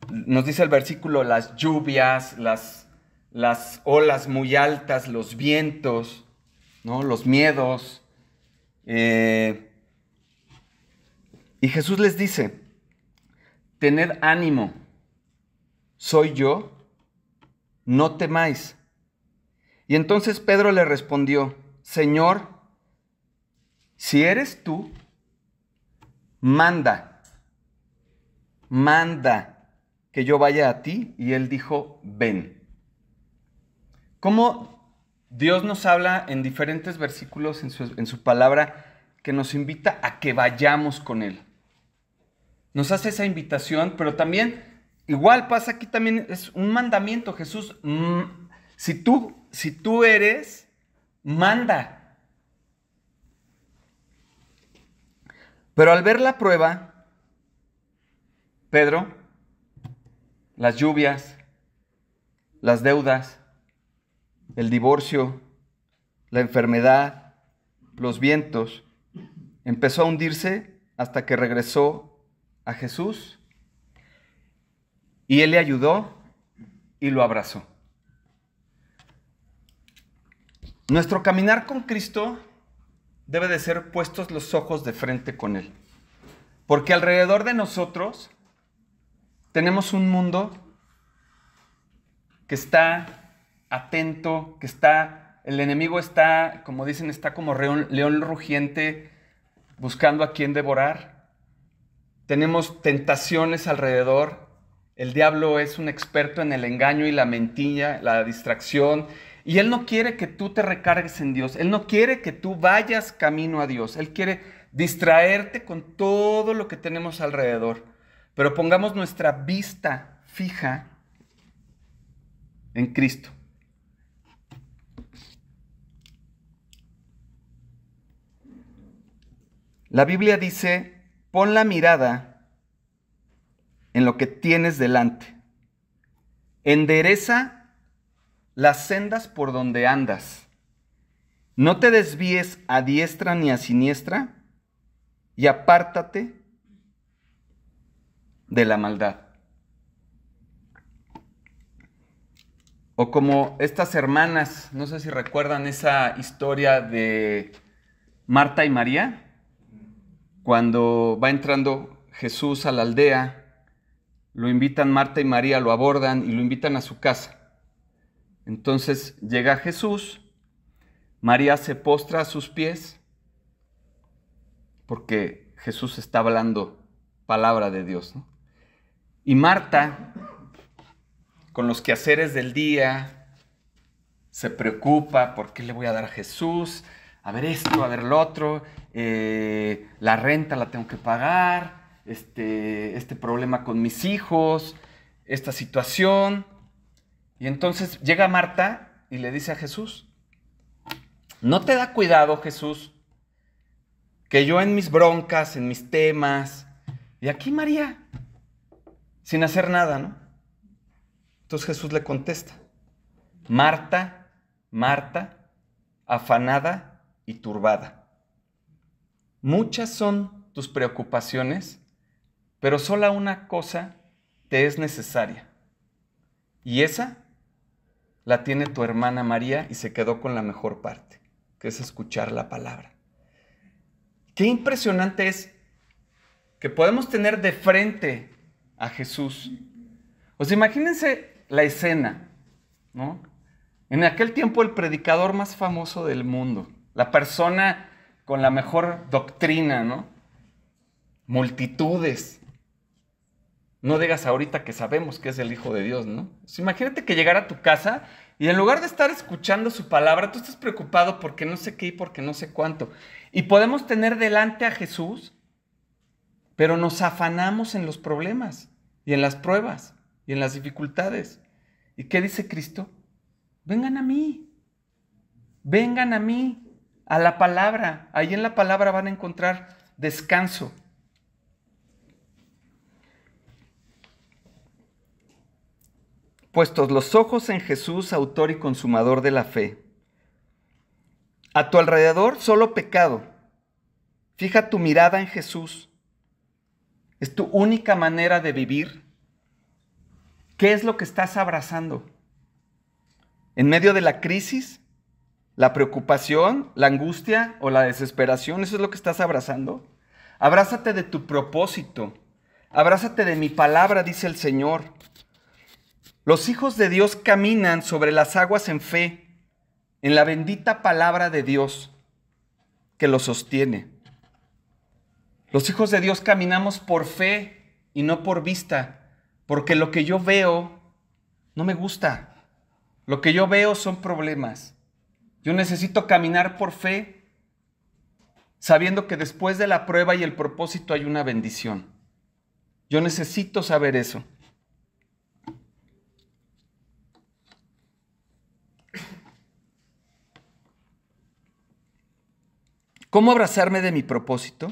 nos dice el versículo, las lluvias, las, las olas muy altas, los vientos, ¿no? los miedos. Eh, y Jesús les dice, tened ánimo, soy yo, no temáis. Y entonces Pedro le respondió, Señor, si eres tú, manda, manda que yo vaya a ti. Y él dijo, ven. ¿Cómo Dios nos habla en diferentes versículos en su, en su palabra que nos invita a que vayamos con Él? Nos hace esa invitación, pero también, igual pasa aquí también, es un mandamiento. Jesús, mm, si tú, si tú eres, manda. Pero al ver la prueba, Pedro, las lluvias, las deudas, el divorcio, la enfermedad, los vientos, empezó a hundirse hasta que regresó a Jesús y él le ayudó y lo abrazó. Nuestro caminar con Cristo debe de ser puestos los ojos de frente con Él. Porque alrededor de nosotros tenemos un mundo que está atento, que está, el enemigo está, como dicen, está como león, rugiente buscando a quien devorar. Tenemos tentaciones alrededor. El diablo es un experto en el engaño y la mentira, la distracción. Y él no quiere que tú te recargues en Dios. Él no quiere que tú vayas camino a Dios. Él quiere distraerte con todo lo que tenemos alrededor. Pero pongamos nuestra vista fija en Cristo. La Biblia dice, pon la mirada en lo que tienes delante. Endereza las sendas por donde andas. No te desvíes a diestra ni a siniestra y apártate de la maldad. O como estas hermanas, no sé si recuerdan esa historia de Marta y María, cuando va entrando Jesús a la aldea, lo invitan Marta y María, lo abordan y lo invitan a su casa. Entonces llega Jesús, María se postra a sus pies, porque Jesús está hablando palabra de Dios. Y Marta con los quehaceres del día, se preocupa por qué le voy a dar a Jesús, a ver esto, a ver lo otro, eh, la renta la tengo que pagar, este, este problema con mis hijos, esta situación. Y entonces llega Marta y le dice a Jesús, ¿no te da cuidado Jesús que yo en mis broncas, en mis temas, y aquí María, sin hacer nada, ¿no? Entonces Jesús le contesta, Marta, Marta, afanada y turbada. Muchas son tus preocupaciones, pero sola una cosa te es necesaria. Y esa la tiene tu hermana María y se quedó con la mejor parte, que es escuchar la palabra. Qué impresionante es que podemos tener de frente a Jesús. O sea, imagínense la escena, ¿no? En aquel tiempo el predicador más famoso del mundo, la persona con la mejor doctrina, ¿no? Multitudes. No digas ahorita que sabemos que es el Hijo de Dios, ¿no? imagínate que llegara a tu casa y en lugar de estar escuchando su palabra, tú estás preocupado porque no sé qué y porque no sé cuánto. Y podemos tener delante a Jesús, pero nos afanamos en los problemas y en las pruebas y en las dificultades. ¿Y qué dice Cristo? Vengan a mí, vengan a mí, a la palabra. Ahí en la palabra van a encontrar descanso. Puestos los ojos en Jesús, autor y consumador de la fe. A tu alrededor solo pecado. Fija tu mirada en Jesús. Es tu única manera de vivir ¿Qué es lo que estás abrazando? En medio de la crisis, la preocupación, la angustia o la desesperación, ¿eso es lo que estás abrazando? Abrázate de tu propósito. Abrázate de mi palabra, dice el Señor. Los hijos de Dios caminan sobre las aguas en fe, en la bendita palabra de Dios que los sostiene. Los hijos de Dios caminamos por fe y no por vista. Porque lo que yo veo no me gusta. Lo que yo veo son problemas. Yo necesito caminar por fe, sabiendo que después de la prueba y el propósito hay una bendición. Yo necesito saber eso. ¿Cómo abrazarme de mi propósito?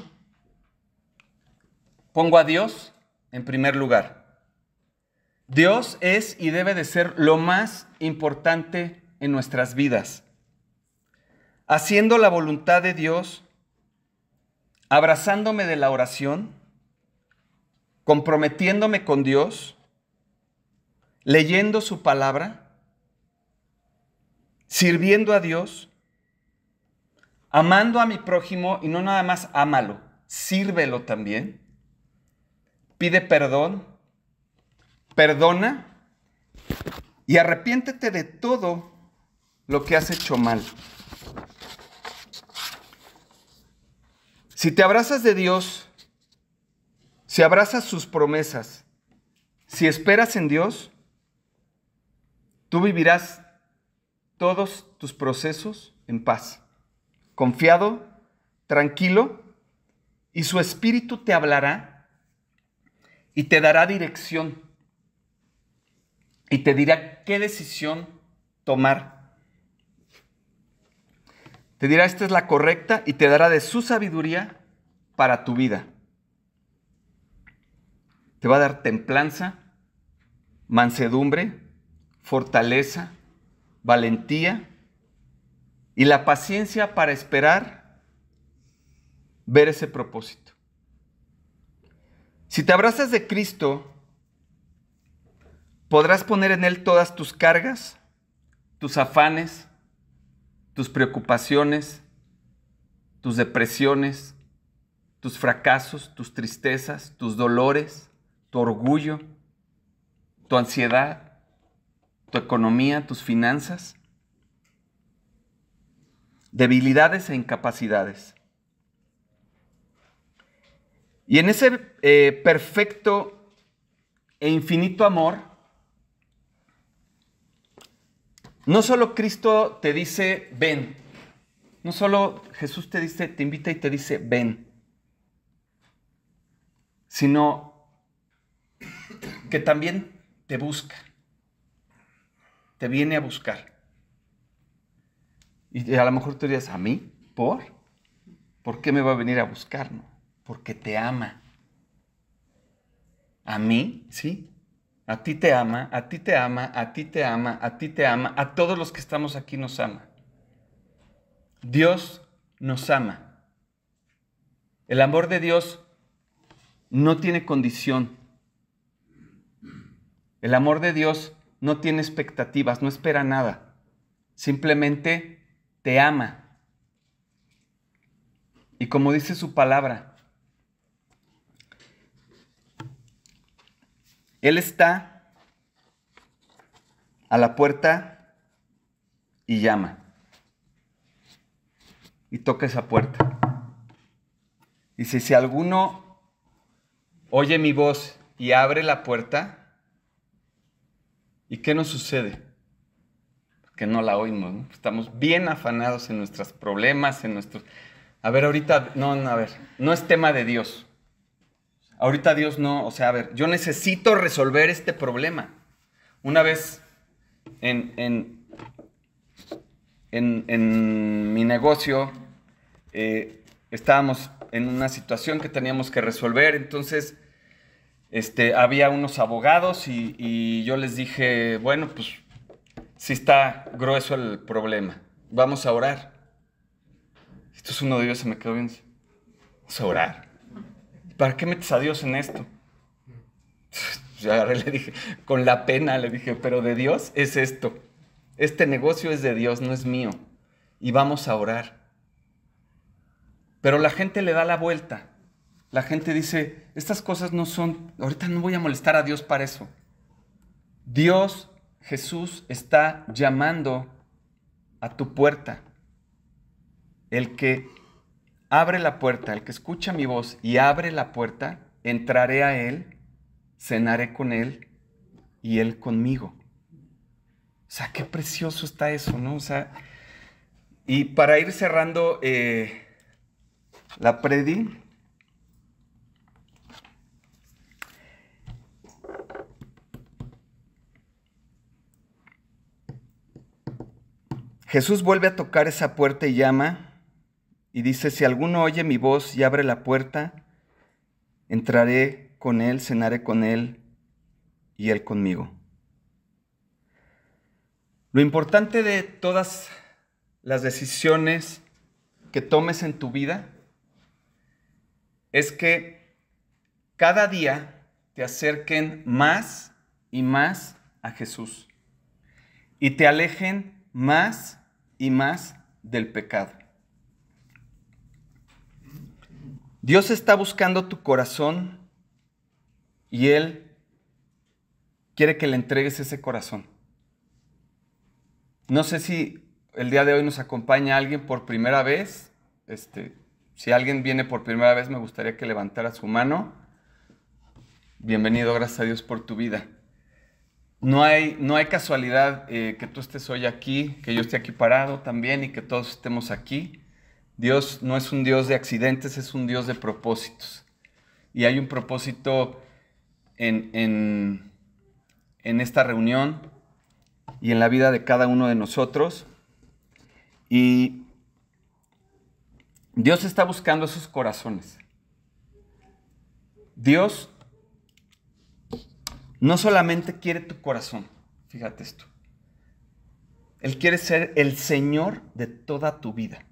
Pongo a Dios en primer lugar. Dios es y debe de ser lo más importante en nuestras vidas. Haciendo la voluntad de Dios, abrazándome de la oración, comprometiéndome con Dios, leyendo su palabra, sirviendo a Dios, amando a mi prójimo y no nada más ámalo, sírvelo también, pide perdón, perdona y arrepiéntete de todo lo que has hecho mal. Si te abrazas de Dios, si abrazas sus promesas, si esperas en Dios, tú vivirás todos tus procesos en paz, confiado, tranquilo, y su espíritu te hablará y te dará dirección y te dirá qué decisión tomar. Te dirá esta es la correcta y te dará de su sabiduría para tu vida. Te va a dar templanza, mansedumbre, fortaleza, valentía y la paciencia para esperar ver ese propósito. Si te abrazas de Cristo, podrás poner en Él todas tus cargas, tus afanes, tus preocupaciones, tus depresiones, tus fracasos, tus tristezas, tus dolores, tu orgullo, tu ansiedad, tu economía, tus finanzas, debilidades e incapacidades. Y en ese eh, perfecto e infinito amor, no solo Cristo te dice, ven, no solo Jesús te dice, te invita y te dice, ven, sino que también te busca, te viene a buscar. Y a lo mejor tú dirías, ¿a mí? ¿Por? ¿Por qué me va a venir a buscar? Porque te ama. ¿A mí? Sí. A ti te ama, a ti te ama, a ti te ama, a ti te ama, a todos los que estamos aquí nos ama. Dios nos ama. El amor de Dios no tiene condición. El amor de Dios no tiene expectativas, no espera nada. Simplemente te ama. Y como dice su palabra, Él está a la puerta y llama. Y toca esa puerta. Dice, si alguno oye mi voz y abre la puerta, ¿Y qué nos sucede? Que no la oímos, Estamos bien afanados en nuestros problemas, en nuestros... A ver, ahorita, no, no, a ver, no es tema de Dios. Ahorita Dios no, o sea, a ver, yo necesito resolver este problema. Una vez en, en, en, mi negocio eh, estábamos en una situación que teníamos que resolver, entonces este, había unos abogados y, yo les dije, bueno, pues sí está grueso el problema, vamos a orar. Entonces uno de ellos se me quedó viendo, vamos a orar. ¿Para qué metes a Dios en esto? Yo agarré, le dije, con la pena, le dije, pero de Dios es esto. Este negocio es de Dios, no es mío. Y vamos a orar. Pero la gente le da la vuelta la gente dice, estas cosas no son, ahorita no voy a molestar a Dios para eso. Dios, Jesús, está llamando a tu puerta. El que abre la puerta, el que escucha mi voz y abre la puerta, entraré a Él, cenaré con Él y Él conmigo. O sea, qué precioso está eso, ¿no? O sea, y para ir cerrando eh, la predi, Jesús vuelve a tocar esa puerta y llama y dice, si alguno oye mi voz y abre la puerta, entraré con él, cenaré con él y él conmigo. Lo importante de todas las decisiones que tomes en tu vida es que cada día te acerquen más y más a Jesús y te alejen más y más del pecado. Dios está buscando tu corazón y Él quiere que le entregues ese corazón. No sé si el día de hoy nos acompaña alguien por primera vez. Este, si alguien viene por primera vez, me gustaría que levantara su mano. Bienvenido, gracias a Dios por tu vida. No hay, no hay casualidad eh, que tú estés hoy aquí, que yo esté aquí parado también y que todos estemos aquí. Dios no es un Dios de accidentes, es un Dios de propósitos. Y hay un propósito en, en, en esta reunión y en la vida de cada uno de nosotros. Y Dios está buscando esos corazones. Dios no solamente quiere tu corazón, fíjate esto. Él quiere ser el Señor de toda tu vida.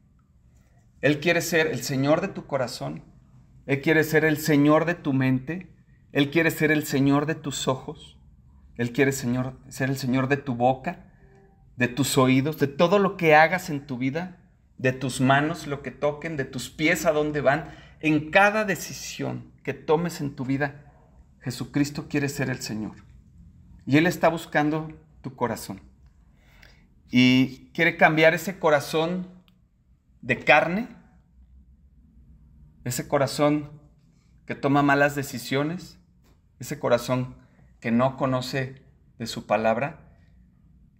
Él quiere ser el Señor de tu corazón. Él quiere ser el Señor de tu mente. Él quiere ser el Señor de tus ojos. Él quiere señor, ser el Señor de tu boca, de tus oídos, de todo lo que hagas en tu vida, de tus manos, lo que toquen, de tus pies a dónde van. En cada decisión que tomes en tu vida, Jesucristo quiere ser el Señor. Y Él está buscando tu corazón. Y quiere cambiar ese corazón de carne, ese corazón que toma malas decisiones, ese corazón que no conoce de su palabra,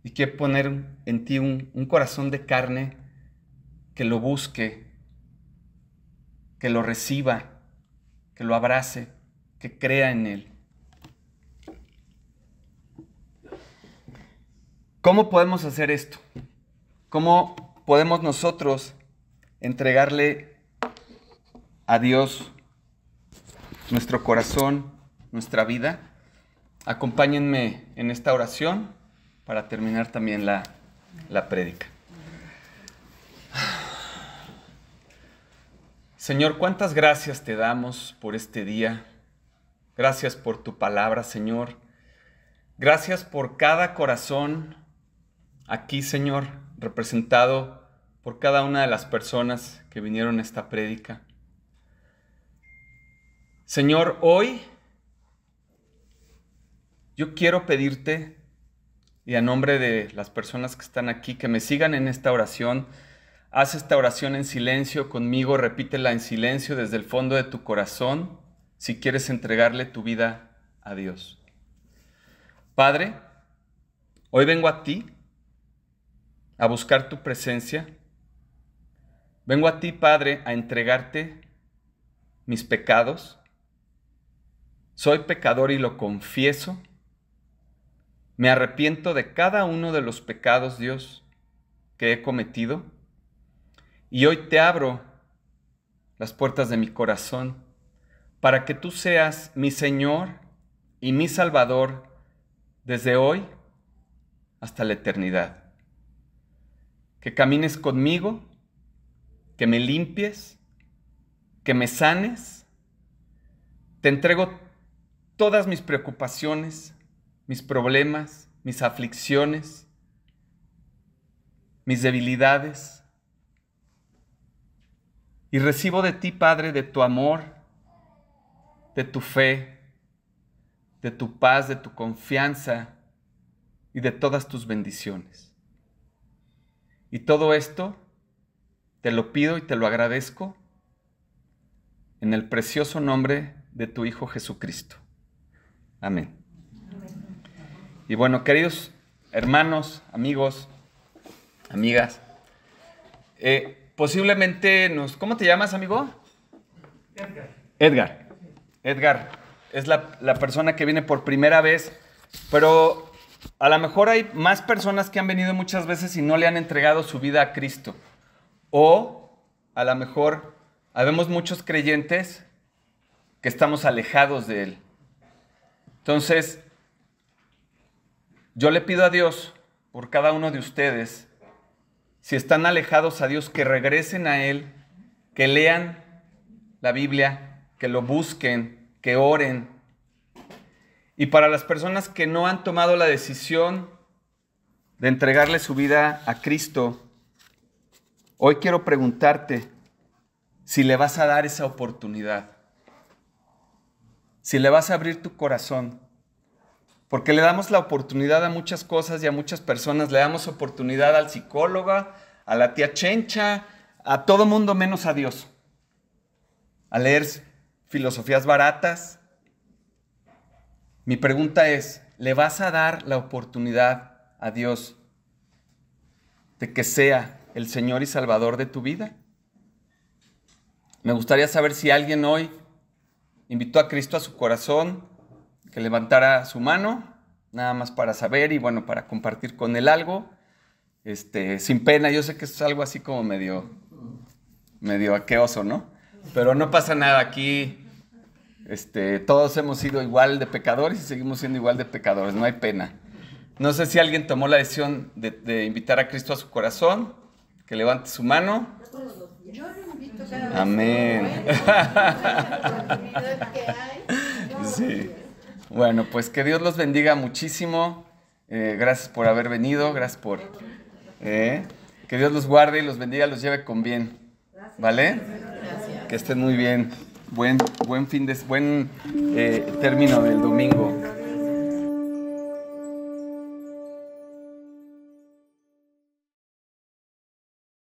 y quiere poner en ti un, un corazón de carne que lo busque, que lo reciba, que lo abrace, que crea en Él. ¿Cómo podemos hacer esto? ¿Cómo podemos nosotros entregarle a Dios nuestro corazón, nuestra vida? Acompáñenme en esta oración para terminar también la, la. Señor, cuántas gracias te damos por este día. Gracias por tu palabra, Señor. Gracias por cada corazón aquí, Señor, representado por cada una de las personas que vinieron a esta prédica. Señor, hoy yo quiero pedirte, y a nombre de las personas que están aquí, que me sigan en esta oración. Haz esta oración en silencio conmigo, repítela en silencio desde el fondo de tu corazón si quieres entregarle tu vida a Dios. Padre, hoy vengo a ti a buscar tu presencia. Vengo a ti, Padre, a entregarte mis pecados. Soy pecador y lo confieso. Me arrepiento de cada uno de los pecados, Dios, que he cometido. Y hoy te abro las puertas de mi corazón para que tú seas mi Señor y mi Salvador desde hoy hasta la eternidad. Que camines conmigo, que me limpies, que me sanes. Te entrego todas mis preocupaciones, mis problemas, mis aflicciones, mis debilidades. Y recibo de ti, Padre, de tu amor, de tu fe, de tu paz, de tu confianza y de todas tus bendiciones. Y todo esto te lo pido y te lo agradezco en el precioso nombre de tu Hijo Jesucristo. Amén. Y bueno, queridos hermanos, amigos, amigas, eh, posiblemente nos... ¿Cómo te llamas, amigo? Edgar. Edgar. Edgar es la, persona que viene por primera vez, pero a lo mejor hay más personas que han venido muchas veces y no le han entregado su vida a Cristo. O a lo mejor habemos muchos creyentes que estamos alejados de Él. Entonces, yo le pido a Dios por cada uno de ustedes, si están alejados a Dios, que regresen a Él, que lean la Biblia, que lo busquen, que oren. Y para las personas que no han tomado la decisión de entregarle su vida a Cristo, hoy quiero preguntarte si le vas a dar esa oportunidad, si le vas a abrir tu corazón, Porque le damos la oportunidad a muchas cosas y a muchas personas. Le damos oportunidad al psicólogo, a la tía Chencha, a todo mundo menos a Dios. A leer filosofías baratas. Mi pregunta es, ¿le vas a dar la oportunidad a Dios de que sea el Señor y Salvador de tu vida? Me gustaría saber si alguien hoy invitó a Cristo a su corazón, que levantara su mano, nada más para saber y bueno, para compartir con él algo, este, sin pena. Yo sé que es algo así como medio, medio aqueoso, ¿no? Pero no pasa nada aquí. Este, todos hemos sido igual de pecadores y seguimos siendo igual de pecadores, no hay pena. No sé si alguien tomó la decisión de, invitar a Cristo a su corazón, que levante su mano. Yo lo invito cada vez Amén. Sí. Bueno, pues que Dios los bendiga muchísimo. Eh, gracias por haber venido, gracias por... eh, que Dios los guarde y los bendiga, los lleve con bien. ¿Vale? Que estén muy bien. Buen, buen fin de... Buen eh, término del domingo.